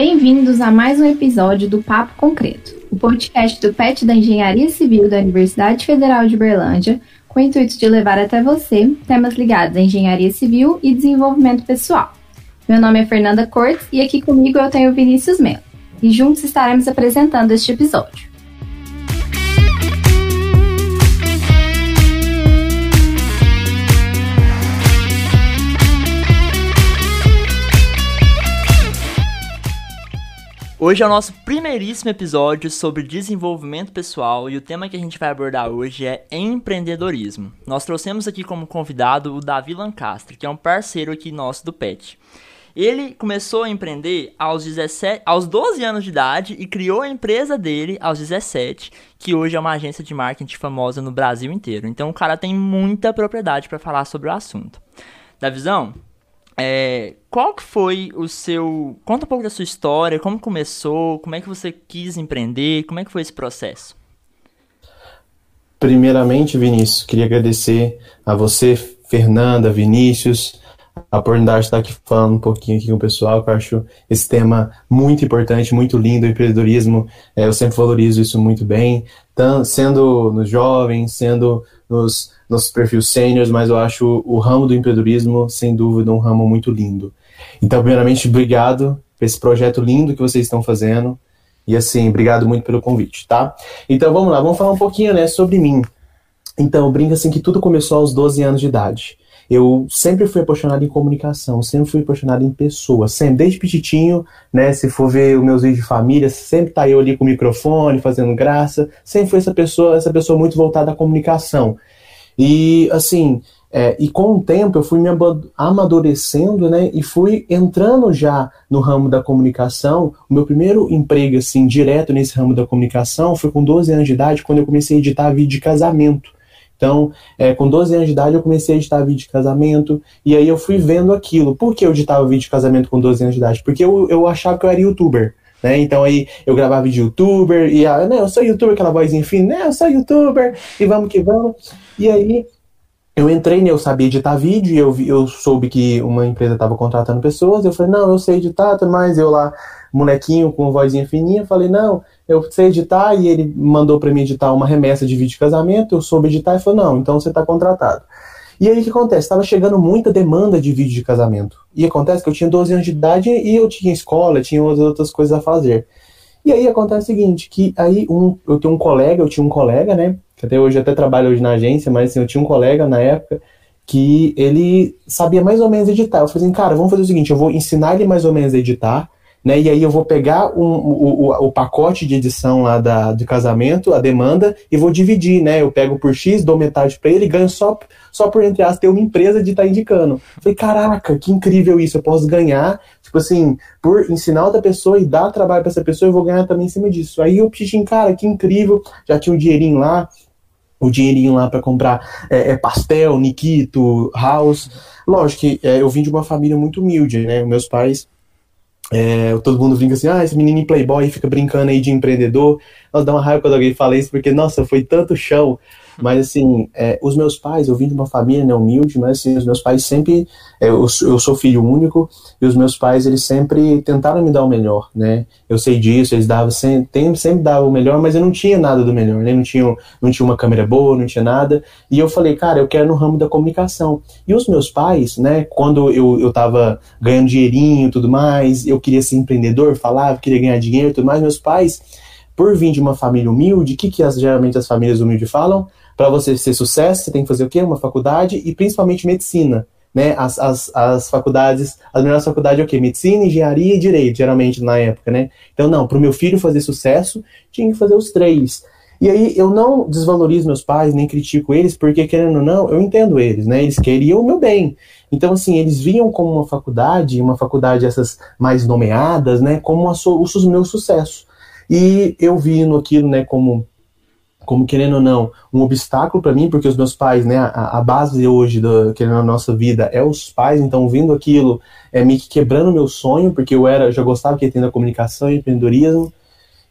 Bem-vindos a mais um episódio do Papo Concreto, o podcast do PET da Engenharia Civil da Universidade Federal de Berlândia, com o intuito de levar até você temas ligados à engenharia civil e desenvolvimento pessoal. Meu nome é Fernanda Cortes e aqui comigo eu tenho Vinícius Melo, e juntos estaremos apresentando este episódio. Hoje é o nosso primeiríssimo episódio sobre desenvolvimento pessoal e o tema que a gente vai abordar hoje é empreendedorismo. Nós trouxemos aqui como convidado o Davi Lancastre, que é um parceiro aqui nosso do PET. Ele começou a empreender aos, 17, aos 12 anos de idade e criou a empresa dele aos 17, que hoje é uma agência de marketing famosa no Brasil inteiro. Então o cara tem muita propriedade para falar sobre o assunto. Davizão, é, qual que foi o seu... Conta um pouco da sua história, como começou, como é que você quis empreender, como é que foi esse processo? Primeiramente, Vinícius, queria agradecer a você, Fernanda, Vinícius, a oportunidade de estar aqui falando um pouquinho aqui com o pessoal, que eu acho esse tema muito importante, muito lindo, o empreendedorismo, é, eu sempre valorizo isso muito bem, tanto, sendo nos jovens, sendo nos, nos perfis sêniores, mas eu acho o ramo do empreendedorismo, sem dúvida, um ramo muito lindo. Então, primeiramente, obrigado por esse projeto lindo que vocês estão fazendo, e assim, obrigado muito pelo convite, tá? Então, vamos lá, vamos falar um pouquinho, né, sobre mim. Então, brinca assim que tudo começou aos 12 anos de idade. Eu sempre fui apaixonado em comunicação, sempre fui apaixonado em pessoas, sempre, desde petitinho, né? Se for ver os meus vídeos de família, sempre tá eu ali com o microfone, fazendo graça, sempre fui essa pessoa, essa pessoa muito voltada à comunicação. E assim, é, e com o tempo eu fui me amadurecendo, né? E fui entrando já no ramo da comunicação. O meu primeiro emprego, assim, direto nesse ramo da comunicação foi com 12 anos de idade, quando eu comecei a editar vídeo de casamento. Então, é, com 12 anos de idade, eu comecei a editar vídeo de casamento, e aí eu fui vendo aquilo. Por que eu editava vídeo de casamento com 12 anos de idade? Porque eu, eu achava que eu era youtuber. Né? Então aí eu gravava vídeo youtuber, e ah, né, eu sou youtuber, aquela voz enfim, né, eu sou youtuber, e vamos que vamos. E aí eu entrei, né, eu sabia editar vídeo, e eu, eu soube que uma empresa estava contratando pessoas, eu falei, não, eu sei editar, mas eu lá, molequinho com vozinha fininha, falei, não, eu sei editar e ele mandou para mim editar uma remessa de vídeo de casamento, eu soube editar e falou, não, então você está contratado. E aí o que acontece? Estava chegando muita demanda de vídeo de casamento. E acontece que eu tinha 12 anos de idade e eu tinha escola, tinha outras coisas a fazer. E aí acontece o seguinte, que aí um, eu tenho um colega, eu tinha um colega, né, que até hoje até trabalho hoje na agência, mas assim, eu tinha um colega na época que ele sabia mais ou menos editar. Eu falei assim, cara, vamos fazer o seguinte, eu vou ensinar ele mais ou menos a editar, né? E aí eu vou pegar um, o, o, o, pacote de edição lá da, de casamento, a demanda, e vou dividir, né? Eu pego por X, dou metade para ele e ganho só, só por, entre aspas, ter uma empresa de estar tá indicando. Falei, caraca, que incrível isso, eu posso ganhar, tipo assim, por ensinar outra pessoa e dar trabalho para essa pessoa, eu vou ganhar também em cima disso. Aí eu pensei, cara, que incrível, já tinha um dinheirinho lá, o dinheirinho lá para comprar é, é, pastel, Nikito, house. Lógico que é, eu vim de uma família muito humilde, né? Meus pais é, todo mundo brinca assim, ah, esse menino playboy fica brincando aí de empreendedor. Nossa, dá uma raiva quando alguém fala isso, porque, nossa, foi tanto chão mas, assim, é, os meus pais, eu vim de uma família né, humilde, mas, assim, os meus pais sempre. É, eu, eu sou filho único, e os meus pais, eles sempre tentaram me dar o melhor, né? Eu sei disso, eles davam sempre, sempre davam o melhor, mas eu não tinha nada do melhor, né? Não tinha, não tinha uma câmera boa, não tinha nada. E eu falei, cara, eu quero no ramo da comunicação. E os meus pais, né, quando eu, eu tava ganhando dinheirinho e tudo mais, eu queria ser empreendedor, falava, queria ganhar dinheiro e tudo mais, meus pais por vir de uma família humilde, o que, que as, geralmente as famílias humildes falam? Para você ser sucesso, você tem que fazer o quê? Uma faculdade e principalmente medicina. Né? As, as, as faculdades, as melhores faculdades é o quê? Medicina, engenharia e direito, geralmente na época, né? Então, não, para o meu filho fazer sucesso, tinha que fazer os três. E aí eu não desvalorizo meus pais, nem critico eles, porque querendo ou não, eu entendo eles, né? Eles queriam o meu bem. Então, assim, eles viam como uma faculdade, uma faculdade essas mais nomeadas, né? Como a o meu sucesso. E eu vi no aquilo, né, como como querendo ou não, um obstáculo para mim, porque os meus pais, né, a, a base hoje da querendo a nossa vida é os pais, então vendo aquilo é me quebrando meu sonho, porque eu era, já gostava que tinha comunicação e empreendedorismo.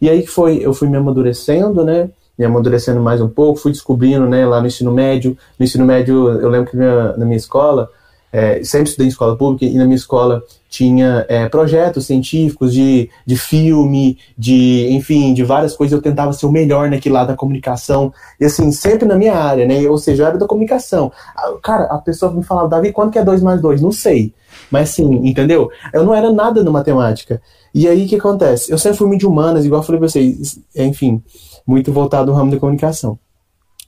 E aí que foi, eu fui me amadurecendo, né, me amadurecendo mais um pouco, fui descobrindo, né, lá no ensino médio, no ensino médio, eu lembro que minha, na minha escola, é, sempre estudei em escola pública e na minha escola tinha é, projetos científicos de, de filme, de, enfim, de várias coisas. Eu tentava ser o melhor naquele lado da comunicação. E assim, sempre na minha área, né? Ou seja, eu era da comunicação. Cara, a pessoa me falava, Davi, quanto que é 2 mais 2? Não sei. Mas sim, entendeu? Eu não era nada no matemática. E aí o que acontece? Eu sempre fui de humanas, igual eu falei pra vocês, enfim, muito voltado no ramo da comunicação.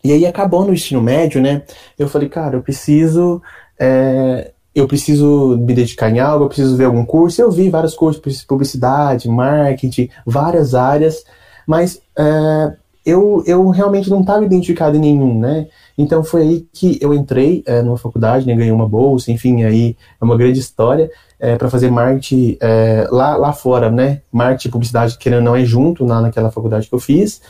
E aí acabou no ensino médio, né? Eu falei, cara, eu preciso. É, eu preciso me dedicar em algo, eu preciso ver algum curso. Eu vi vários cursos, publicidade, marketing, várias áreas, mas é, eu, eu realmente não estava identificado em nenhum, né? Então foi aí que eu entrei é, numa faculdade, né, ganhei uma bolsa, enfim, aí é uma grande história é, para fazer marketing é, lá, lá fora, né? Marketing e publicidade, querendo não é junto lá naquela faculdade que eu fiz.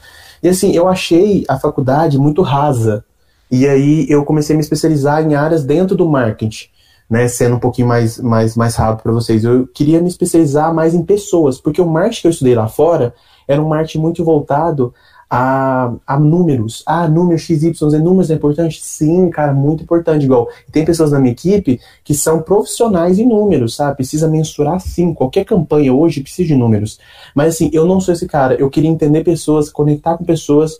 E assim, eu achei a faculdade muito rasa. E aí eu comecei a me especializar em áreas dentro do marketing, né? Sendo um pouquinho mais, mais, mais rápido para vocês. Eu queria me especializar mais em pessoas, porque o marketing que eu estudei lá fora era um marketing muito voltado a, a números. Ah, números XY, números é importante? Sim, cara, muito importante. Igual, tem pessoas na minha equipe que são profissionais em números, sabe? Precisa mensurar sim. Qualquer campanha hoje precisa de números. Mas assim, eu não sou esse cara. Eu queria entender pessoas, conectar com pessoas.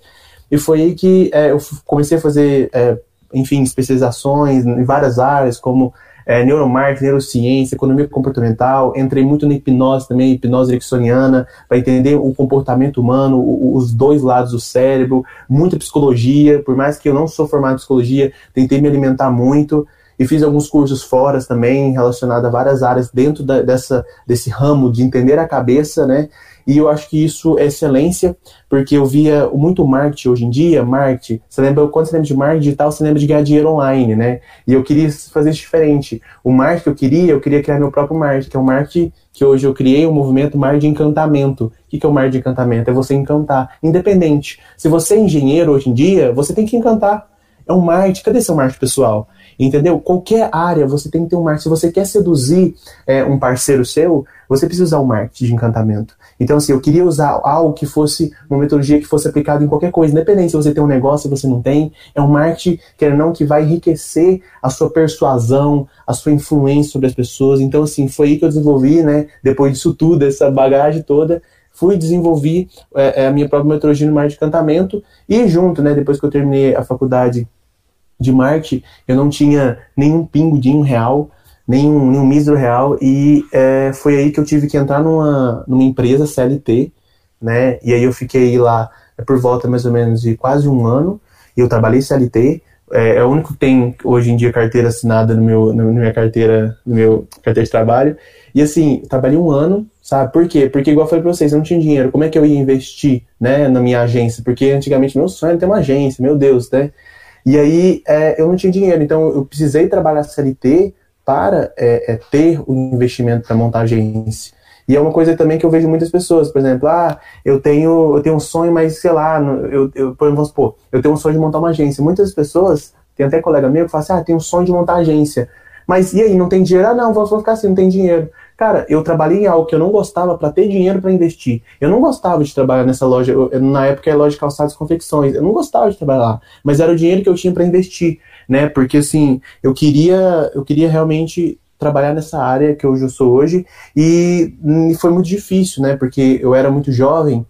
E foi aí que é, eu comecei a fazer, é, enfim, especializações em várias áreas, como é, neuromarketing, neurociência, economia comportamental, entrei muito na hipnose também, hipnose ericksoniana, para entender o comportamento humano, o, os dois lados do cérebro, muita psicologia, por mais que eu não sou formado em psicologia, tentei me alimentar muito e fiz alguns cursos fora também relacionados a várias áreas dentro da, dessa, desse ramo de entender a cabeça, né? E eu acho que isso é excelência, porque eu via muito marketing hoje em dia, marketing. Você lembra, quando você lembra de marketing digital, você lembra de ganhar dinheiro online, né? E eu queria fazer isso diferente. O marketing que eu queria, eu queria criar meu próprio marketing, que é um marketing que hoje eu criei, o um movimento marketing de encantamento. O que é o marketing de encantamento? É você encantar, independente. Se você é engenheiro hoje em dia, você tem que encantar. É um marketing. Cadê seu marketing pessoal? Entendeu? Qualquer área você tem que ter um marketing. Se você quer seduzir é, um parceiro seu, você precisa usar o marketing de encantamento. Então, assim, eu queria usar algo que fosse uma metodologia que fosse aplicada em qualquer coisa, independente se você tem um negócio, se você não tem. É um marketing, quer não, que vai enriquecer a sua persuasão, a sua influência sobre as pessoas. Então, assim, foi aí que eu desenvolvi, né? Depois disso tudo, essa bagagem toda, fui desenvolver é, é, a minha própria metodologia no marketing de encantamento e junto, né? Depois que eu terminei a faculdade de marketing, eu não tinha nenhum pingo de um real, nenhum, nenhum mísero real, e é, foi aí que eu tive que entrar numa, numa empresa CLT, né, e aí eu fiquei lá por volta mais ou menos de quase um ano, e eu trabalhei CLT, é, é o único que tem hoje em dia carteira assinada no meu, na minha carteira, no meu carteira de trabalho, e assim, trabalhei um ano, sabe, por quê? Porque igual eu falei pra vocês, eu não tinha dinheiro, como é que eu ia investir, né, na minha agência, porque antigamente meu sonho era ter uma agência, meu Deus, né, e aí é, eu não tinha dinheiro, então eu precisei trabalhar CLT para é, é, ter o investimento para montar agência. E é uma coisa também que eu vejo muitas pessoas, por exemplo, ah, eu tenho, eu tenho um sonho, mas sei lá, eu, eu, exemplo, supor, eu tenho um sonho de montar uma agência. Muitas pessoas, tem até colega meu que fala assim, ah, tenho um sonho de montar agência. Mas e aí, não tem dinheiro? Ah, não, vou ficar assim, não tem dinheiro. Cara, eu trabalhei em algo que eu não gostava para ter dinheiro para investir. Eu não gostava de trabalhar nessa loja, eu, na época é loja de calçados e confecções. Eu não gostava de trabalhar lá, mas era o dinheiro que eu tinha para investir, né? Porque assim, eu queria, eu queria realmente trabalhar nessa área que hoje eu sou hoje e, foi muito difícil, né? Porque eu era muito jovem,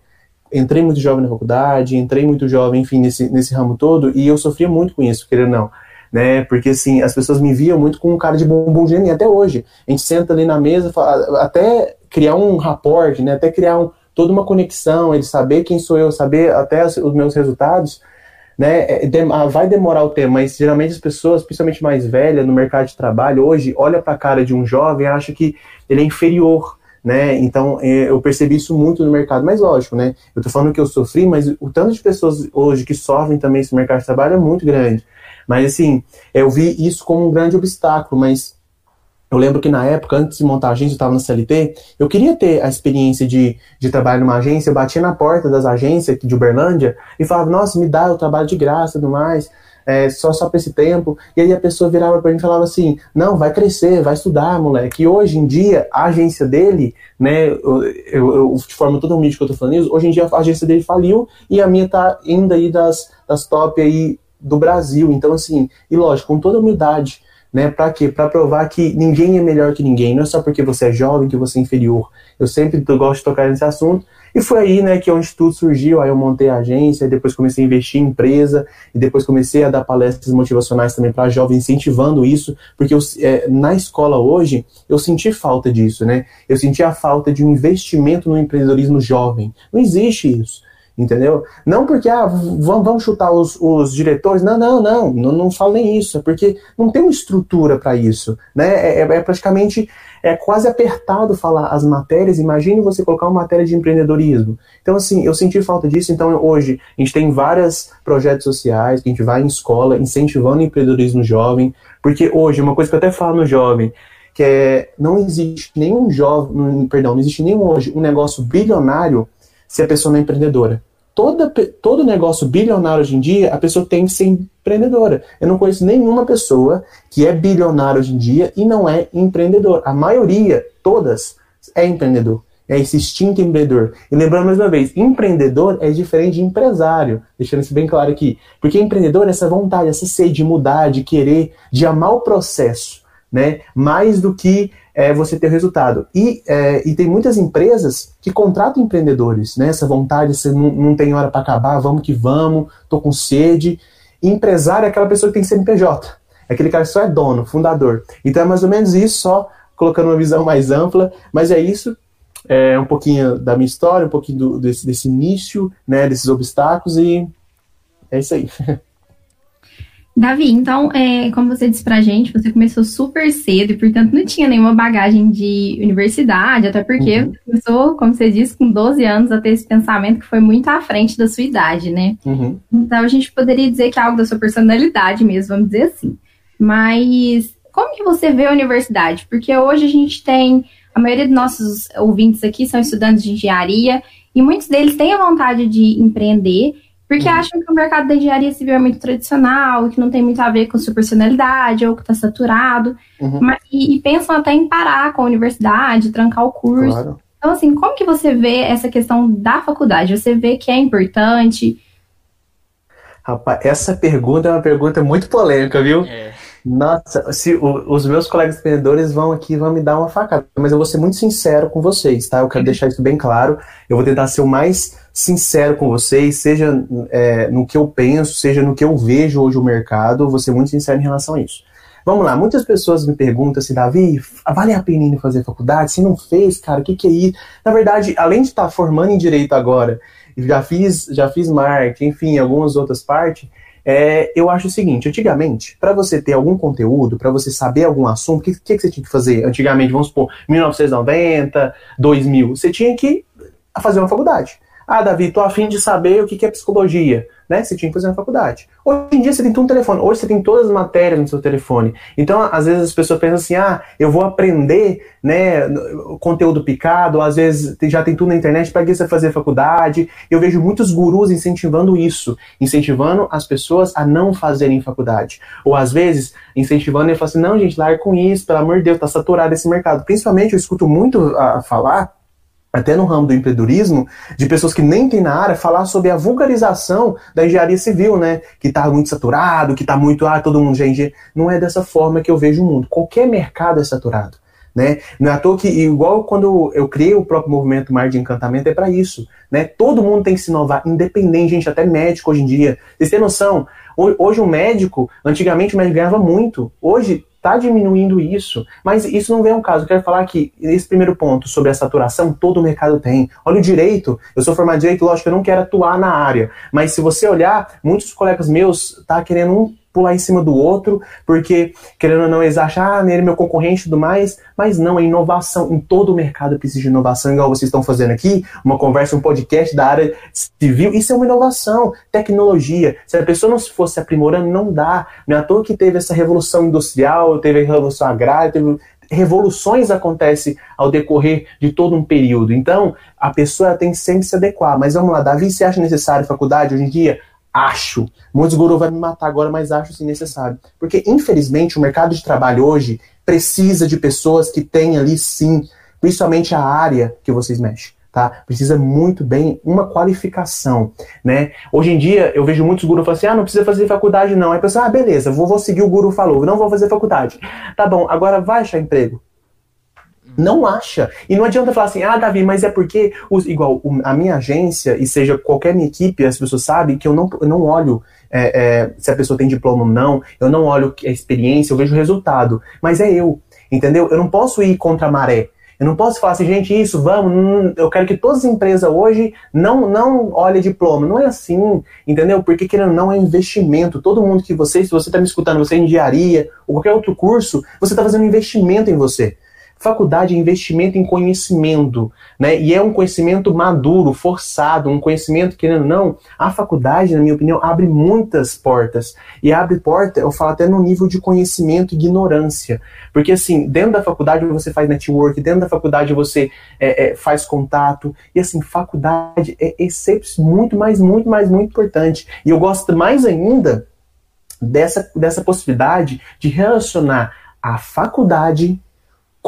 entrei muito jovem na faculdade, entrei muito jovem, enfim, nesse, nesse ramo todo, e eu sofria muito com isso, querendo ou não né? Porque assim, as pessoas me viam muito com um cara de bumbum de neném, até hoje. A gente senta ali na mesa, fala, até criar um rapport, né? Até criar um, toda uma conexão, ele saber quem sou eu, saber até os meus resultados, né? É, ah, vai demorar o tempo, mas geralmente as pessoas, principalmente mais velhas no mercado de trabalho, hoje olha para a cara de um jovem e acha que ele é inferior, né? Então é, eu percebi isso muito no mercado, mas lógico, né? Eu tô falando que eu sofri, mas o tanto de pessoas hoje que sofrem também esse mercado de trabalho é muito grande. Mas assim, eu vi isso como um grande obstáculo, mas eu lembro que na época, antes de montar a agência, eu estava na CLT, eu queria ter a experiência de, de trabalhar numa agência, eu batia na porta das agências de Uberlândia e falava, nossa, me dá o trabalho de graça e tudo mais, é, só só para esse tempo. E aí a pessoa virava para mim e falava assim, não, vai crescer, vai estudar, moleque. E hoje em dia, a agência dele, né, eu, eu, eu de forma toda humilde que eu tô falando isso, hoje em dia a agência dele faliu e a minha tá indo aí das, das top aí do Brasil. Então, assim, e lógico, com toda humildade, né? Para quê? Para provar que ninguém é melhor que ninguém, não é só porque você é jovem que você é inferior. Eu sempre gosto de tocar nesse assunto. E foi aí, né, que o instituto surgiu, aí eu montei a agência, depois comecei a investir em empresa, e depois comecei a dar palestras motivacionais também para jovens, incentivando isso, porque eu, é, na escola hoje, eu senti falta disso, né? Eu senti a falta de um investimento no empreendedorismo jovem. Não existe isso entendeu? Não porque, ah, vamos, chutar os, os diretores, não, não, não, não, não falo nem isso, é porque não tem uma estrutura para isso, né? É, é, é, praticamente, é quase apertado falar as matérias, imagine você colocar uma matéria de empreendedorismo. Então, assim, eu senti falta disso, então hoje a gente tem vários projetos sociais, que a gente vai em escola incentivando o empreendedorismo jovem, porque hoje, uma coisa que eu até falo no jovem, que é, não existe nenhum jovem, perdão, não existe nenhum hoje um negócio bilionário se a pessoa não é empreendedora toda, todo negócio bilionário hoje em dia, a pessoa tem que ser empreendedora. Eu não conheço nenhuma pessoa que é bilionária hoje em dia e não é empreendedor. A maioria, todas, é empreendedor. É esse instinto empreendedor. E lembrando mais uma vez, empreendedor é diferente de empresário. Deixando isso bem claro aqui. Porque empreendedor é essa vontade, essa sede de mudar, de querer, de amar o processo. Né? Mais do que é, você ter o resultado. E, é, e tem muitas empresas que contratam empreendedores, né? Essa vontade, você não, não tem hora para acabar, vamos que vamos, tô com sede. E empresário é aquela pessoa que tem CNPJ. É aquele cara que só é dono, fundador. Então é mais ou menos isso, só colocando uma visão mais ampla, mas é isso. É um pouquinho da minha história, um pouquinho do, desse, desse início, né, desses obstáculos, e é isso aí. Davi, então, é, como você disse pra gente, você começou super cedo e, portanto, não tinha nenhuma bagagem de universidade, até porque uhum. você começou, como você disse, com 12 anos a ter esse pensamento que foi muito à frente da sua idade, né? Uhum. Então, a gente poderia dizer que é algo da sua personalidade mesmo, vamos dizer assim. Mas, como que você vê a universidade? Porque hoje a gente tem, a maioria dos nossos ouvintes aqui são estudantes de engenharia e muitos deles têm a vontade de empreender porque uhum. acham que o mercado da engenharia civil é muito tradicional, que não tem muito a ver com sua personalidade, ou que está saturado. Uhum. Mas, e, e, pensam até em parar com a universidade, trancar o curso. Claro. Então, assim, como que você vê essa questão da faculdade? Você vê que é importante? Rapaz, essa pergunta é uma pergunta muito polêmica, viu? É. Nossa, se o, os meus colegas empreendedores vão aqui vão me dar uma facada, mas eu vou ser muito sincero com vocês, tá? Eu quero deixar isso bem claro. Eu vou tentar ser o mais sincero com vocês, seja é, no que eu penso, seja no que eu vejo hoje o mercado, eu vou ser muito sincero em relação a isso. Vamos lá, muitas pessoas me perguntam se, Davi, vale a pena ir fazer faculdade? Se não fez, cara, o que, que é isso? Na verdade, além de estar formando em direito agora, já fiz, já fiz marketing, enfim, algumas outras partes, é, eu acho o seguinte, antigamente, para você ter algum conteúdo, para você saber algum assunto, o que, que, que, você tinha que fazer? Antigamente, vamos supor, 1990, 2000, você tinha que fazer uma faculdade. Ah, Davi, tô afim de saber o que é psicologia. Né? Você tinha que fazer na faculdade. Hoje em dia você tem tudo no telefone. Hoje você tem todas as matérias no seu telefone. Então, às vezes as pessoas pensam assim: ah, eu vou aprender né, conteúdo picado, às vezes já tem tudo na internet, para que você fazer faculdade? Eu vejo muitos gurus incentivando isso, incentivando as pessoas a não fazerem faculdade. Ou às vezes incentivando e falando assim: não, gente, larga com isso, pelo amor de Deus, tá saturado esse mercado. Principalmente eu escuto muito a falar até no ramo do empreendedorismo, de pessoas que nem tem na área, falar sobre a vulgarização da engenharia civil, né? Que está muito saturado, que está muito, ah, todo mundo já é engenheiro. Não é dessa forma que eu vejo o mundo. Qualquer mercado é saturado. Né? Não é à toa que, igual quando eu criei o próprio movimento Mar de Encantamento, é para isso. Né? Todo mundo tem que se inovar, independente, gente, até médico hoje em dia. Vocês têm noção? Hoje um médico, antigamente o médico ganhava muito. Hoje está diminuindo isso, mas isso não vem ao caso. Eu quero falar que esse primeiro ponto sobre a saturação, todo o mercado tem. Olha o direito, eu sou formado em direito, lógico eu não quero atuar na área, mas se você olhar, muitos colegas meus tá querendo um pular em cima do outro, porque, querendo ou não, eles acham, ah, ele é meu concorrente e tudo mais, mas não, é inovação. Em todo o mercado precisa de inovação, igual vocês estão fazendo aqui, uma conversa, um podcast da área civil, isso é uma inovação, tecnologia. Se a pessoa não se fosse aprimorando, não dá. Não é à toa que teve essa revolução industrial, teve a revolução agrária, teve revoluções acontecem ao decorrer de todo um período. Então, a pessoa tem que sempre se adequar. Mas vamos lá, Davi, você acha necessário faculdade hoje em dia? Acho. Muitos gurus vão me matar agora, mas acho sim necessário. Porque, infelizmente, o mercado de trabalho hoje precisa de pessoas que têm ali sim, principalmente a área que vocês mexem. tá? Precisa muito bem uma qualificação, né? Hoje em dia eu vejo muitos gurus falando assim, ah, não precisa fazer faculdade não. Aí a pessoa, ah, beleza, vou, vou seguir o guru falou, não vou fazer faculdade. Tá bom, agora vai achar emprego. Não acha. E não adianta falar assim, ah, Davi, mas é porque, os, igual, a minha agência, e seja qualquer minha equipe, as pessoas sabem que eu não, eu não olho é, é, se a pessoa tem diploma ou não, eu não olho a experiência, eu vejo o resultado. Mas é eu, entendeu? Eu não posso ir contra a maré. Eu não posso falar assim, gente, isso, vamos, eu quero que todas as empresas hoje não, não olhem diploma. Não é assim, entendeu? Porque querendo não é investimento. Todo mundo que você, se você está me escutando, você é engenharia ou qualquer outro curso, você está fazendo investimento em você. Faculdade é investimento em conhecimento, né? E é um conhecimento maduro, forçado, um conhecimento, ou não, a faculdade, na minha opinião, abre muitas portas. E abre porta, eu falo até no nível de conhecimento e ignorância. Porque, assim, dentro da faculdade você faz network, dentro da faculdade você é, é, faz contato. E, assim, faculdade é, é muito mais, muito mais, muito importante. E eu gosto mais ainda dessa, dessa possibilidade de relacionar a faculdade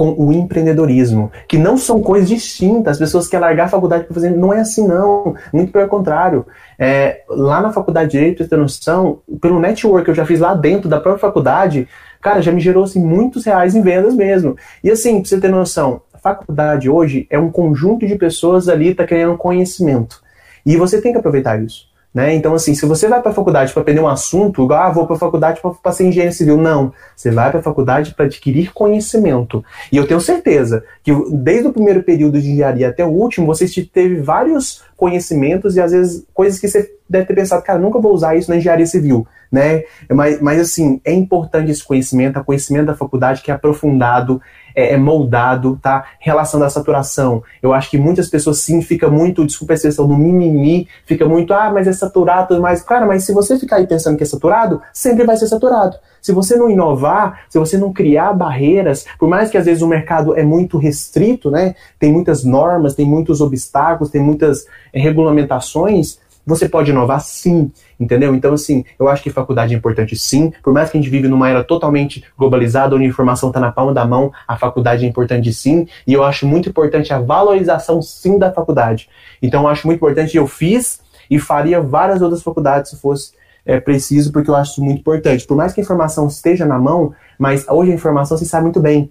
com o empreendedorismo, que não são coisas distintas. As pessoas querem largar a faculdade para fazer. Não é assim, não. Muito pelo contrário. É, lá na faculdade de Direito, ter noção, pelo network que eu já fiz lá dentro da própria faculdade, cara, já me gerou assim, muitos reais em vendas mesmo. E assim, pra você ter noção, a faculdade hoje é um conjunto de pessoas ali tá querendo conhecimento. E você tem que aproveitar isso. Né? Então, assim, se você vai para a faculdade para aprender um assunto, igual, ah, vou para a faculdade para ser engenheiro civil. Não. Você vai para a faculdade para adquirir conhecimento. E eu tenho certeza que desde o primeiro período de engenharia até o último, você teve vários conhecimentos e às vezes coisas que você deve ter pensado, cara, nunca vou usar isso na engenharia civil. Né? Mas, mas assim, é importante esse conhecimento, o conhecimento da faculdade que é aprofundado, é, é, moldado, tá? Relação da saturação. Eu acho que muitas pessoas sim fica muito, desculpa a expressão, no mimimi, fica muito, ah, mas é saturado, tudo mais. Cara, mas se você ficar aí pensando que é saturado, sempre vai ser saturado. Se você não inovar, se você não criar barreiras, por mais que às vezes o mercado é muito restrito, né? Tem muitas normas, tem muitos obstáculos, tem muitas é, regulamentações, você pode inovar sim, entendeu? Então, assim, eu acho que faculdade é importante sim. Por mais que a gente vive numa era totalmente globalizada, onde a informação está na palma da mão, a faculdade é importante sim. E eu acho muito importante a valorização sim da faculdade. Então, eu acho muito importante, eu fiz e faria várias outras faculdades se fosse é, preciso, porque eu acho isso muito importante. Por mais que a informação esteja na mão, mas hoje a informação se sabe muito bem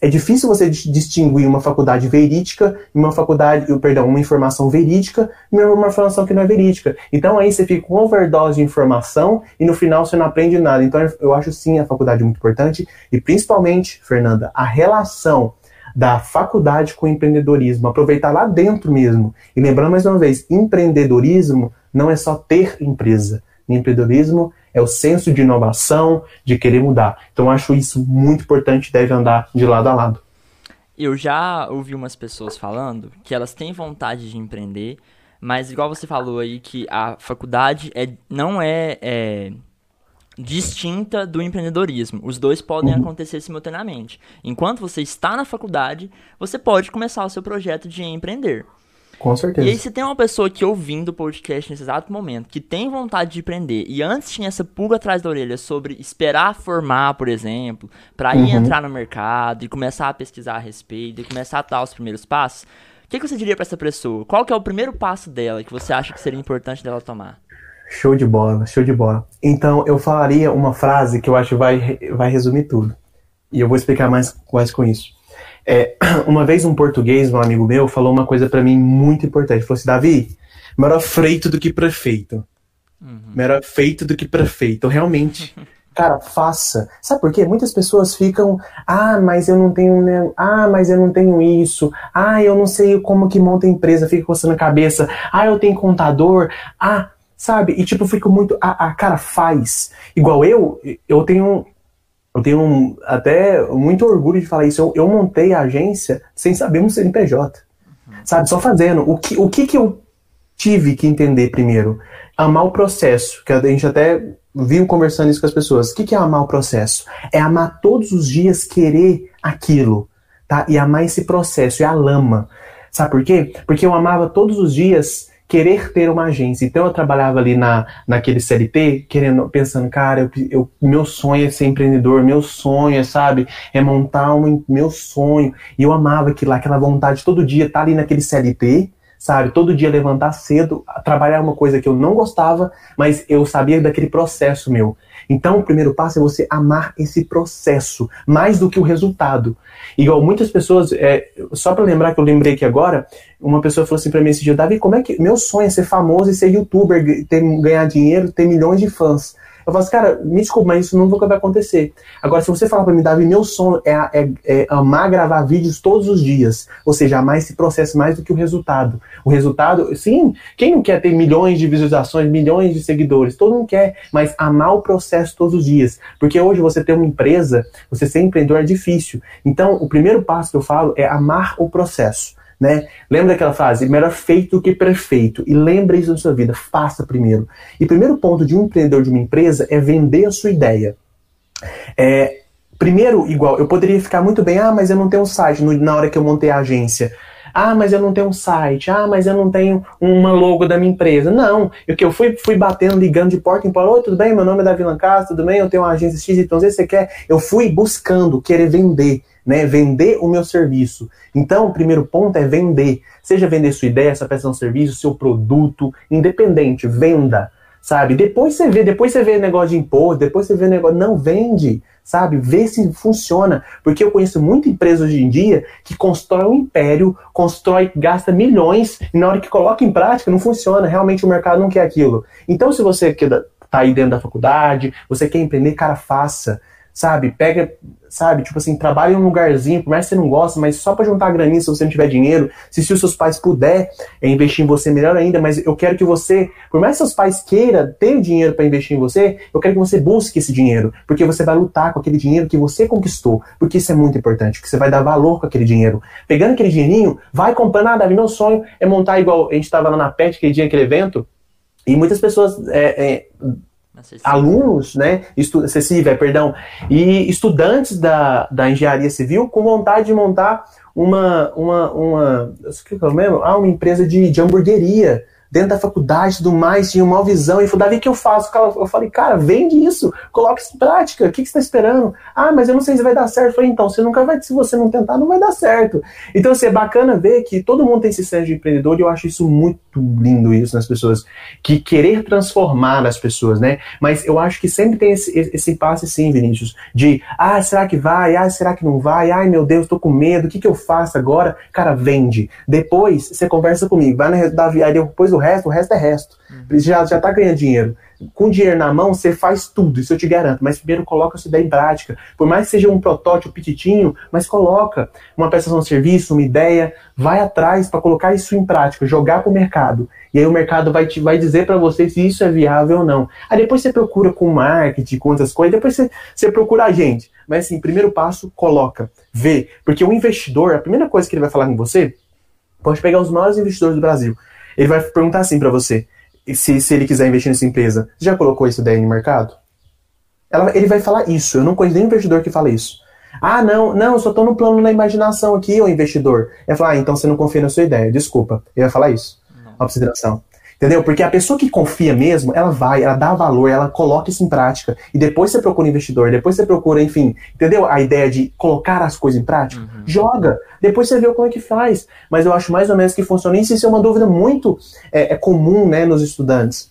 é difícil você distinguir uma faculdade verídica e uma faculdade, perdão, uma informação verídica e uma informação que não é verídica. Então aí você fica com overdose de informação e no final você não aprende nada. Então eu acho sim a faculdade muito importante e principalmente, Fernanda, a relação da faculdade com o empreendedorismo, aproveitar lá dentro mesmo. E lembrando mais uma vez, empreendedorismo não é só ter empresa. Empreendedorismo é o senso de inovação, de querer mudar. Então acho isso muito importante, deve andar de lado a lado. Eu já ouvi umas pessoas falando que elas têm vontade de empreender, mas igual você falou aí que a faculdade é, não é, é distinta do empreendedorismo. Os dois podem uhum. acontecer simultaneamente. Enquanto você está na faculdade, você pode começar o seu projeto de empreender. Com certeza. E aí, se tem uma pessoa que ouvindo o podcast nesse exato momento, que tem vontade de aprender, e antes tinha essa pulga atrás da orelha sobre esperar formar, por exemplo, para ir uhum. entrar no mercado e começar a pesquisar a respeito e começar a dar os primeiros passos, o que, que você diria para essa pessoa? Qual que é o primeiro passo dela que você acha que seria importante dela tomar? Show de bola, show de bola. Então, eu falaria uma frase que eu acho vai, vai resumir tudo. E eu vou explicar mais, mais com isso. É, uma vez um português, um amigo meu, falou uma coisa para mim muito importante. Ele falou assim, Davi, melhor freito do que prefeito. Uhum. Melhor feito do que prefeito. Realmente, cara, faça. Sabe por quê? Muitas pessoas ficam, ah, mas eu não tenho, né? ah, mas eu não tenho isso, ah, eu não sei como que monta a empresa, fica coçando a cabeça, ah, eu tenho contador, ah, sabe? E tipo, fico muito, ah, ah cara, faz. Igual eu, eu tenho eu tenho até muito orgulho de falar isso. Eu, eu, montei a agência sem saber um CNPJ. Uhum. Sabe? Só fazendo. O que, o que, que eu tive que entender primeiro? Amar o processo. Que a gente até viu conversando isso com as pessoas. O que, que é amar o processo? É amar todos os dias querer aquilo. Tá? E amar esse processo. É a lama. Sabe por quê? Porque eu amava todos os dias querer ter uma agência. Então eu trabalhava ali na, naquele CLT, querendo, pensando, cara, eu, eu, meu sonho é ser empreendedor, meu sonho é, sabe, é montar um meu sonho. E eu amava aquilo, aquela vontade todo dia estar tá ali naquele CLT, sabe? Todo dia levantar cedo, trabalhar uma coisa que eu não gostava, mas eu sabia daquele processo meu. Então, o primeiro passo é você amar esse processo, mais do que o resultado. Igual muitas pessoas, é, só para lembrar que eu lembrei aqui agora, uma pessoa falou assim para mim esse dia, Davi, como é que meu sonho é ser famoso e ser youtuber, ter, ganhar dinheiro, ter milhões de fãs. Eu falo assim, cara, me desculpa, mas isso nunca vai acontecer. Agora, se você falar para mim, Davi, meu sonho é, é, é, amar gravar vídeos todos os dias, ou seja, amar esse processo mais do que o resultado. O resultado, sim, quem não quer ter milhões de visualizações, milhões de seguidores? Todo mundo quer, mas amar o processo todos os dias. Porque hoje você ter uma empresa, você ser empreendedor é difícil. Então, o primeiro passo que eu falo é amar o processo. Né? Lembra daquela frase? Melhor feito que perfeito. E lembre isso na sua vida. Faça primeiro. E primeiro ponto de um empreendedor de uma empresa é vender a sua ideia. É, primeiro, igual, eu poderia ficar muito bem, ah, mas eu não tenho um site no, na hora que eu montei a agência. Ah, mas eu não tenho um site. Ah, mas eu não tenho uma logo da minha empresa. Não, eu que eu fui, fui batendo, ligando de porta em porta. Oi, tudo bem? Meu nome é Davi Lancaster, tudo bem? Eu tenho uma agência X, então você quer? Eu fui buscando, querer vender né? Vender o meu serviço. Então, o primeiro ponto é vender. Seja vender sua ideia, sua prestação de serviço, seu produto, independente, venda, sabe? Depois você vê, depois você vê negócio de imposto, depois você vê negócio, não vende, sabe? Vê se funciona, porque eu conheço muita empresa hoje em dia que constrói um império, constrói, gasta milhões e na hora que coloca em prática não funciona, realmente o mercado não quer aquilo. Então, se você quer tá aí dentro da faculdade, você quer empreender, cara, faça sabe? Pega, sabe? Tipo assim, trabalha em um lugarzinho, por mais que você não gosta, mas só para juntar a graninha se você não tiver dinheiro. Se, se os seus pais puder é, investir em você, melhor ainda. Mas eu quero que você, por mais que seus pais queiram ter dinheiro para investir em você, eu quero que você busque esse dinheiro, porque você vai lutar com aquele dinheiro que você conquistou, porque isso é muito importante, porque você vai dar valor com aquele dinheiro. Pegando aquele dinheirinho, vai comprando. Ah, Davi, meu sonho é montar igual a gente estava lá na PET aquele dia, aquele evento. E muitas pessoas é, é, alunos, né, acessível, perdão, e estudantes da, da engenharia civil com vontade de montar uma, uma, uma, o que é o mesmo? Ah, uma empresa de, de hamburgueria, dentro da faculdade e tudo mais, tinha uma visão, e falou, Davi, o que eu faço? Eu falei, cara, vende isso, coloca isso em prática, o que, que você está esperando? Ah, mas eu não sei se vai dar certo. Eu falei, então, você nunca vai, se você não tentar, não vai dar certo. Então, assim, é bacana ver que todo mundo tem esse senso de empreendedor, e eu acho isso muito lindo, isso nas pessoas, que querer transformar as pessoas, né? Mas eu acho que sempre tem esse, esse impasse, sim, Vinícius, de, ah, será que vai? Ah, será que não vai? Ai, meu Deus, tô com medo, o que, que eu faço agora? Cara, vende. Depois, você conversa comigo, vai na, Davi, aí depois do resto, o resto é resto. Uhum. Já, já tá ganhando dinheiro. Com dinheiro na mão, você faz tudo, isso eu te garanto. Mas primeiro coloca sua ideia em prática. Por mais que seja um protótipo petitinho, mas coloca uma prestação de serviço, uma ideia, vai atrás para colocar isso em prática, jogar para o mercado. E aí o mercado vai, te, vai dizer para você se isso é viável ou não. Aí depois você procura com marketing, com outras coisas, depois você, você procura a gente. Mas assim, primeiro passo, coloca, vê. Porque o investidor, a primeira coisa que ele vai falar com você, pode pegar os maiores investidores do Brasil. Ele vai perguntar assim para você, se, se ele quiser investir nessa empresa, você já colocou isso daí no mercado? Ela, ele vai falar isso. Eu não conheço nenhum investidor que fala isso. Ah, não, não, eu só estou no plano da imaginação aqui, o investidor. Ele vai falar, ah, então você não confia na sua ideia, desculpa. Ele vai falar isso. Não. Entendeu? Porque a pessoa que confia mesmo, ela vai, ela dá valor, ela coloca isso em prática. E depois você procura investidor, depois você procura, enfim, entendeu? A ideia de colocar as coisas em prática. Uhum. Joga. Depois você vê como é que faz. Mas eu acho mais ou menos que funciona. Isso, isso é uma dúvida muito é, é comum né, nos estudantes.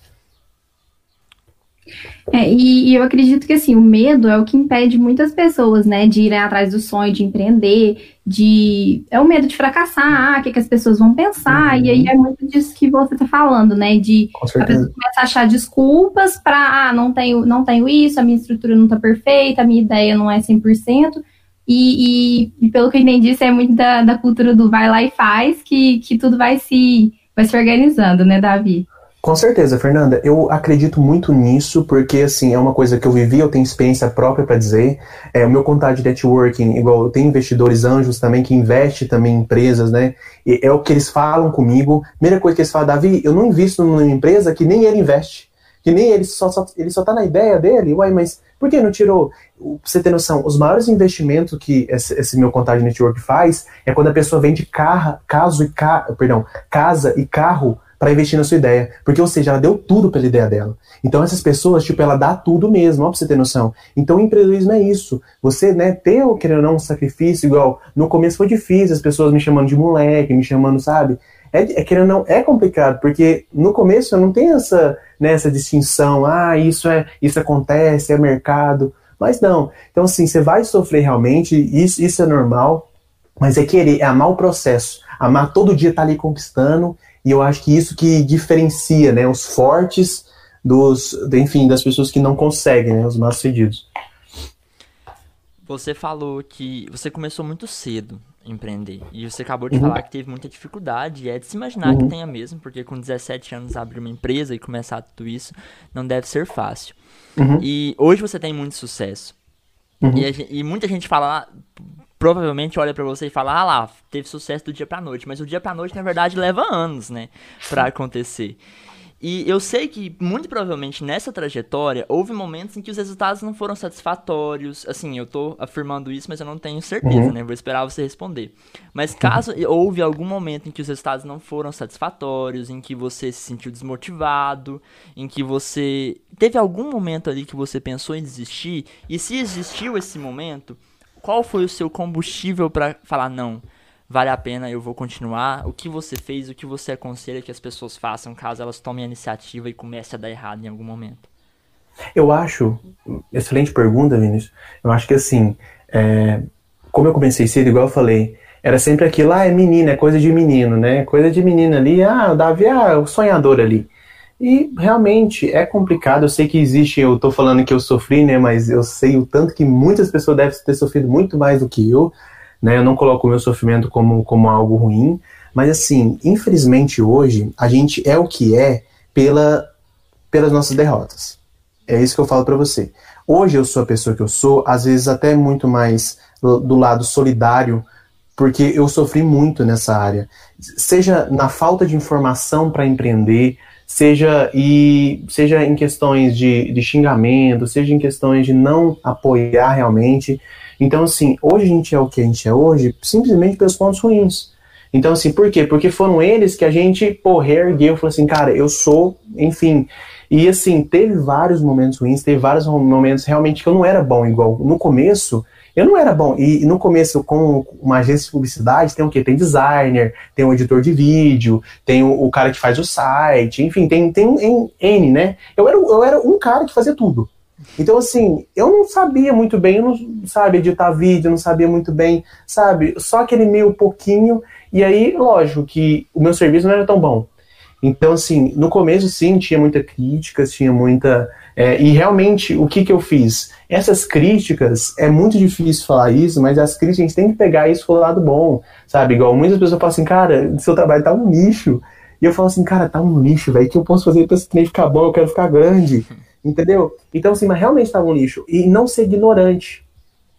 É, e, e, eu acredito que assim, o medo é o que impede muitas pessoas, né, de irem atrás do sonho, de empreender, de. É o medo de fracassar, ah, o que, que as pessoas vão pensar, uhum. e aí é muito disso que você está falando, né? De a pessoa começar a achar desculpas para ah, não tenho, não tenho isso, a minha estrutura não está perfeita, a minha ideia não é 100%. E, e, e pelo que eu entendi, isso é muito da, da cultura do vai lá e faz, que, que tudo vai se, vai se organizando, né, Davi? Com certeza, Fernanda. Eu acredito muito nisso, porque assim, é uma coisa que eu vivi, eu tenho experiência própria para dizer. É, o meu contato de networking, igual eu tenho investidores anjos também que investem também em empresas, né? E é o que eles falam comigo. Primeira coisa que eles falam, Davi, eu não invisto numa empresa que nem ele investe. Que nem ele só, só, ele só tá na ideia dele. Uai, mas por que não tirou? Pra você ter noção, os maiores investimentos que esse, esse meu contato de network faz é quando a pessoa vende carro, caso e ca, perdão, casa e carro para investir na sua ideia. Porque, ou seja, ela deu tudo pela ideia dela. Então, essas pessoas, tipo, ela dá tudo mesmo, ó, pra você ter noção. Então, o empreendedorismo é isso. Você, né, ter, querendo ou não, um sacrifício, igual no começo foi difícil, as pessoas me chamando de moleque, me chamando, sabe? É, é querendo não, é complicado, porque no começo não tem essa, né, essa distinção, ah, isso é, isso acontece, é mercado. Mas não. Então, assim, você vai sofrer realmente, isso, isso é normal, mas é querer, é amar o processo. Amar todo dia estar tá ali conquistando, e eu acho que isso que diferencia, né, os fortes dos, enfim, das pessoas que não conseguem, né, os mais fedidos. Você falou que você começou muito cedo a empreender. E você acabou de uhum. falar que teve muita dificuldade. E é de se imaginar uhum. que tenha mesmo, porque com 17 anos abrir uma empresa e começar tudo isso não deve ser fácil. Uhum. E hoje você tem muito sucesso. Uhum. E, e, muita gente fala, provavelmente olha para você e fala, ah lá, teve sucesso do dia pra noite. Mas o dia pra noite, na verdade, leva anos, né, pra acontecer. E eu sei que, muito provavelmente, nessa trajetória, houve momentos em que os resultados não foram satisfatórios. Assim, eu tô afirmando isso, mas eu não tenho certeza, uhum. né? Vou esperar você responder. Mas caso houve algum momento em que os resultados não foram satisfatórios, em que você se sentiu desmotivado, em que você. Teve algum momento ali que você pensou em desistir? E se existiu esse momento, qual foi o seu combustível para falar não? vale a pena, eu vou continuar. O que você fez, o que você aconselha que as pessoas façam caso elas tomem a iniciativa e comece a dar errado em algum momento? Eu acho, excelente pergunta, Vinícius. Eu acho que assim, é, como eu comecei cedo, igual eu falei, era sempre aquilo, ah, é menina, é coisa de menino, né? Coisa de menina ali, ah, o Davi, ah, o sonhador ali. E realmente é complicado, eu sei que existe, eu tô falando que eu sofri, né? Mas eu sei o tanto que muitas pessoas devem ter sofrido muito mais do que eu né? Eu não coloco o meu sofrimento como, como algo ruim, mas assim, infelizmente hoje a gente é o que é pela, pelas nossas derrotas. É isso que eu falo para você. Hoje eu sou a pessoa que eu sou, às vezes até muito mais do lado solidário, porque eu sofri muito nessa área. Seja na falta de informação para empreender, seja e seja em questões de, de xingamento, seja em questões de não apoiar realmente. Então, assim, hoje a gente é o que a gente é hoje simplesmente pelos pontos ruins. Então, assim, por quê? Porque foram eles que a gente, pô, reergueu, falou assim, cara, eu sou, enfim. E, assim, teve vários momentos ruins, teve vários momentos realmente que eu não era bom, igual no começo, eu não era bom. E, no começo, com uma agência de publicidade, tem o quê? Tem designer, tem um editor de vídeo, tem o, o cara que faz o site, enfim, tem, tem N, né? Eu era, eu era um cara que fazia tudo. Então, assim, eu não sabia muito bem, eu não, sabe, editar vídeo, não sabia muito bem, sabe, só aquele meio pouquinho, e aí, lógico, que o meu serviço não era tão bom. Então, assim, no começo, sim, tinha muita crítica, tinha muita. É, e realmente, o que, que eu fiz? Essas críticas, é muito difícil falar isso, mas as críticas a gente tem que pegar isso pelo lado bom, sabe? Igual muitas pessoas falam assim, cara, seu trabalho tá um lixo. E eu falo assim, cara, tá um lixo, velho, que eu posso fazer pra esse ficar bom, eu quero ficar grande. Entendeu? Então, assim, mas realmente estava um lixo. E não ser ignorante.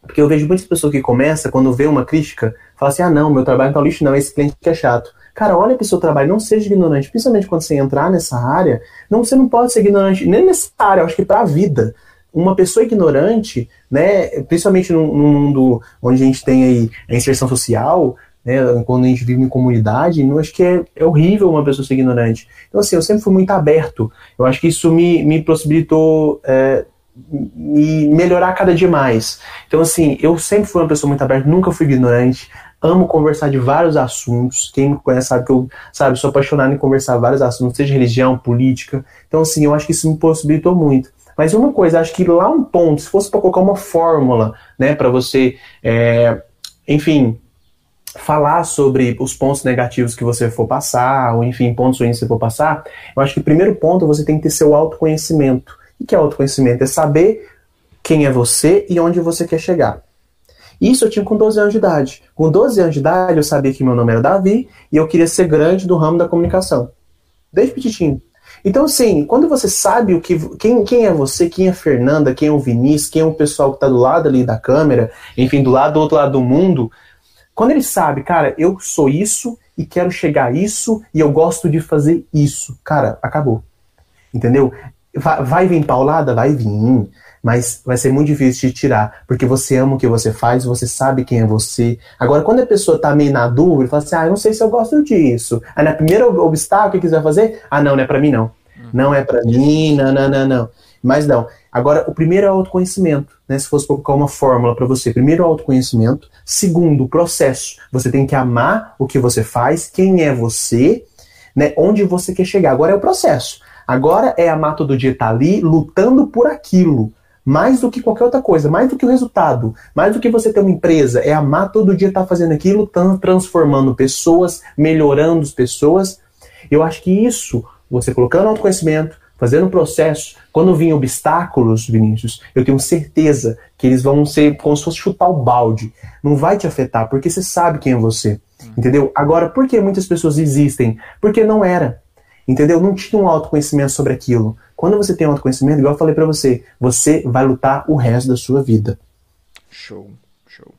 Porque eu vejo muitas pessoas que começam, quando vê uma crítica, falam assim: ah, não, meu trabalho não tá lixo, não, esse cliente que é chato. Cara, olha para o seu trabalho, não seja ignorante. Principalmente quando você entrar nessa área, não, você não pode ser ignorante, nem nessa área, eu acho que para a vida. Uma pessoa ignorante, né, principalmente num mundo onde a gente tem aí a inserção social, né, quando a gente vive em comunidade, não acho que é, é, horrível uma pessoa ser ignorante. Então, assim, eu sempre fui muito aberto. Eu acho que isso me, me possibilitou é, me melhorar cada dia mais. Então, assim, eu sempre fui uma pessoa muito aberta, nunca fui ignorante. Amo conversar de vários assuntos. Quem me conhece sabe que eu sabe, sou apaixonado em conversar vários assuntos, seja religião, política. Então, assim, eu acho que isso me possibilitou muito. Mas uma coisa, acho que lá um ponto, se fosse para colocar uma fórmula, né, para você, é, enfim, falar sobre os pontos negativos que você for passar, ou enfim, pontos ruins que você for passar, eu acho que o primeiro ponto você tem que ter seu autoconhecimento. O que é autoconhecimento? É saber quem é você e onde você quer chegar. Isso eu tinha com 12 anos de idade. Com 12 anos de idade, eu sabia que meu nome era Davi e eu queria ser grande do ramo da comunicação. Desde petitinho. Então, assim, quando você sabe o que, quem, quem é você, quem é Fernanda, quem é o Vinícius, quem é o pessoal que está do lado ali da câmera, enfim, do lado do outro lado do mundo, quando ele sabe, cara, eu sou isso e quero chegar a isso e eu gosto de fazer isso, cara, acabou. Entendeu? Vai, vai vir paulada? Vai vir. Mas vai ser muito difícil de tirar, porque você ama o que você faz, você sabe quem é você. Agora, quando a pessoa tá meio na dúvida, fala assim, ah, eu não sei se eu gosto disso. Aí, na primeira obstáculo que quiser fazer, ah, não, não é pra mim, não. Não é pra mim, não, não, não, não. Mas não. Agora, o primeiro é o autoconhecimento, né? Se fosse colocar uma fórmula para você, primeiro o autoconhecimento, segundo o processo. Você tem que amar o que você faz, quem é você, né? Onde você quer chegar. Agora é o processo. Agora é amar todo dia estar tá ali lutando por aquilo. Mais do que qualquer outra coisa, mais do que o resultado, mais do que você ter uma empresa, é amar todo dia estar tá fazendo aquilo, transformando pessoas, melhorando as pessoas. Eu acho que isso, você colocando autoconhecimento, fazendo o processo, quando vir obstáculos, Vinícius, eu tenho certeza que eles vão ser como se fosse chutar o balde. Não vai te afetar, porque você sabe quem é você. Entendeu? Agora, por que muitas pessoas existem? Porque não era. Entendeu? Não tinha um autoconhecimento sobre aquilo. Quando você tem autoconhecimento, igual eu falei para você, você vai lutar o resto da sua vida. Show, show.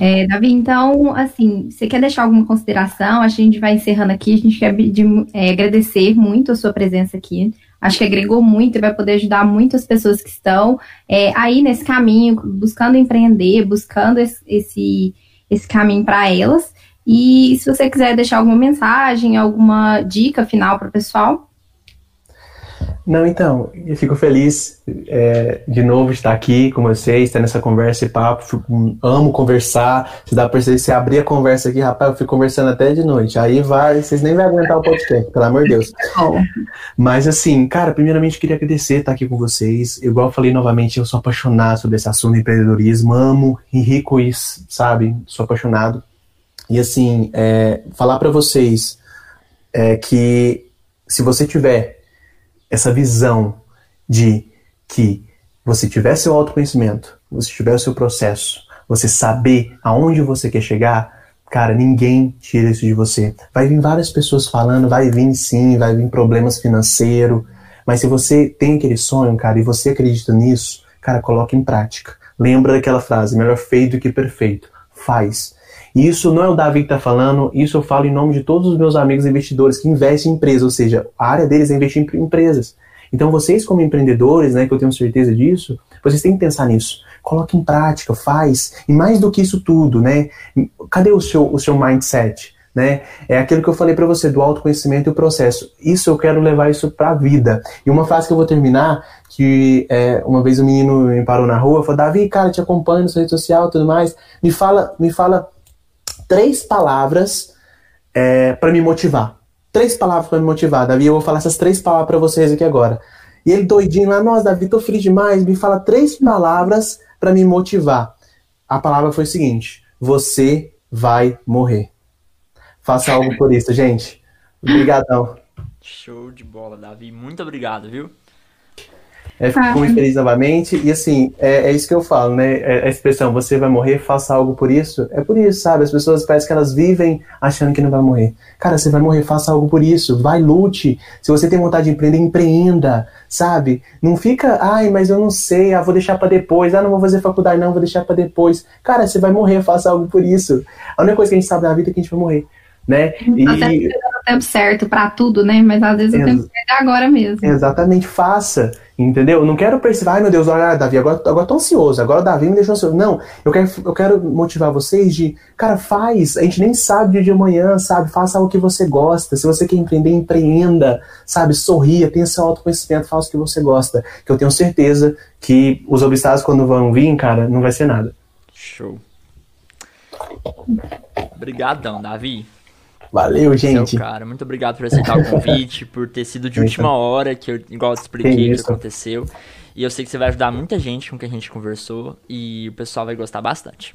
É, Davi, então, assim, você quer deixar alguma consideração? A gente vai encerrando aqui. A gente quer de, é, agradecer muito a sua presença aqui. Acho que agregou muito e vai poder ajudar muitas pessoas que estão é, aí nesse caminho, buscando empreender, buscando esse, esse, esse caminho para elas. E se você quiser deixar alguma mensagem, alguma dica final para o pessoal. Não, então, eu fico feliz é, de novo estar aqui com vocês, estar nessa conversa e papo. Fico, amo conversar. Se dá pra vocês, se abrir a conversa aqui, rapaz, eu fico conversando até de noite. Aí vai, vocês nem vão aguentar o podcast, pelo amor de Deus. Mas assim, cara, primeiramente queria agradecer estar aqui com vocês. Igual eu falei novamente, eu sou apaixonado sobre esse assunto de empreendedorismo, amo, enrico isso, sabe? Sou apaixonado. E assim, é, falar para vocês é, que se você tiver essa visão de que você tiver seu autoconhecimento, você tiver o seu processo, você saber aonde você quer chegar, cara, ninguém tira isso de você. Vai vir várias pessoas falando, vai vir sim, vai vir problemas financeiros, mas se você tem aquele sonho, cara, e você acredita nisso, cara, coloque em prática. Lembra daquela frase, melhor feito do que perfeito. Faz. E isso não é o Davi que está falando, isso eu falo em nome de todos os meus amigos investidores que investem em empresas, ou seja, a área deles é investir em empresas. Então vocês como empreendedores, né, que eu tenho certeza disso, vocês têm que pensar nisso. Coloque em prática, faz. E mais do que isso tudo, né? Cadê o seu, o seu mindset? Né? É aquilo que eu falei para você do autoconhecimento e o processo. Isso eu quero levar isso para a vida. E uma frase que eu vou terminar, que é, uma vez um menino me parou na rua, falou: "Davi, cara, te acompanho na sua rede social, tudo mais. Me fala, me fala três palavras é, para me motivar. Três palavras para me motivar. Davi, eu vou falar essas três palavras para vocês aqui agora. E ele doidinho lá, nossa, Davi, tô feliz demais. Me fala três palavras para me motivar. A palavra foi o seguinte: você vai morrer. Faça algo por isso, gente. Obrigadão. Show de bola, Davi. Muito obrigado, viu? É, fico ah. muito feliz novamente. E assim, é, é, isso que eu falo, né? É, a expressão, você vai morrer, faça algo por isso. É por isso, sabe? As pessoas parecem que elas vivem achando que não vai morrer. Cara, você vai morrer, faça algo por isso. Vai, lute. Se você tem vontade de empreender, empreenda, sabe? Não fica, ai, mas eu não sei, ah, vou deixar para depois. Ah, não vou fazer faculdade, não, vou deixar para depois. Cara, você vai morrer, faça algo por isso. A única coisa que a gente sabe na vida é que a gente vai morrer né? E... Até o tempo certo para tudo, né? Mas às vezes o tempo certo é agora mesmo. Exatamente, faça. Entendeu? Eu não quero perceber, ai meu Deus, olha, Davi, agora, agora tô ansioso, agora o Davi me deixou ansioso. Não, eu quero, eu quero motivar vocês de, cara, faz, a gente nem sabe dia de amanhã, sabe? Faça o que você gosta. Se você quer empreender, empreenda, sabe? Sorria, tenha seu autoconhecimento, faça o que você gosta. Que eu tenho certeza que os obstáculos, quando vão vir, cara, não vai ser nada. Show. Obrigadão, Davi. Valeu, gente. Seu cara, muito obrigado por aceitar o convite, por ter sido de última hora, que eu, igual eu expliquei o que aconteceu. E eu sei que você vai ajudar muita gente com quem a gente conversou e o pessoal vai gostar bastante.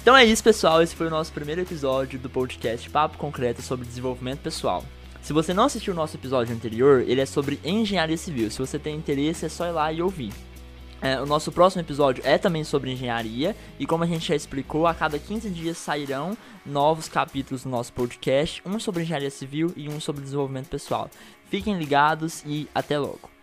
Então é isso, pessoal. Esse foi o nosso primeiro episódio do podcast Papo Concreto sobre desenvolvimento pessoal. Se você não assistiu o nosso episódio anterior, ele é sobre engenharia civil. Se você tem interesse, é só ir lá e ouvir. É, o nosso próximo episódio é também sobre engenharia, e como a gente já explicou, a cada 15 dias sairão novos capítulos do nosso podcast, um sobre engenharia civil e um sobre desenvolvimento pessoal. Fiquem ligados e até logo!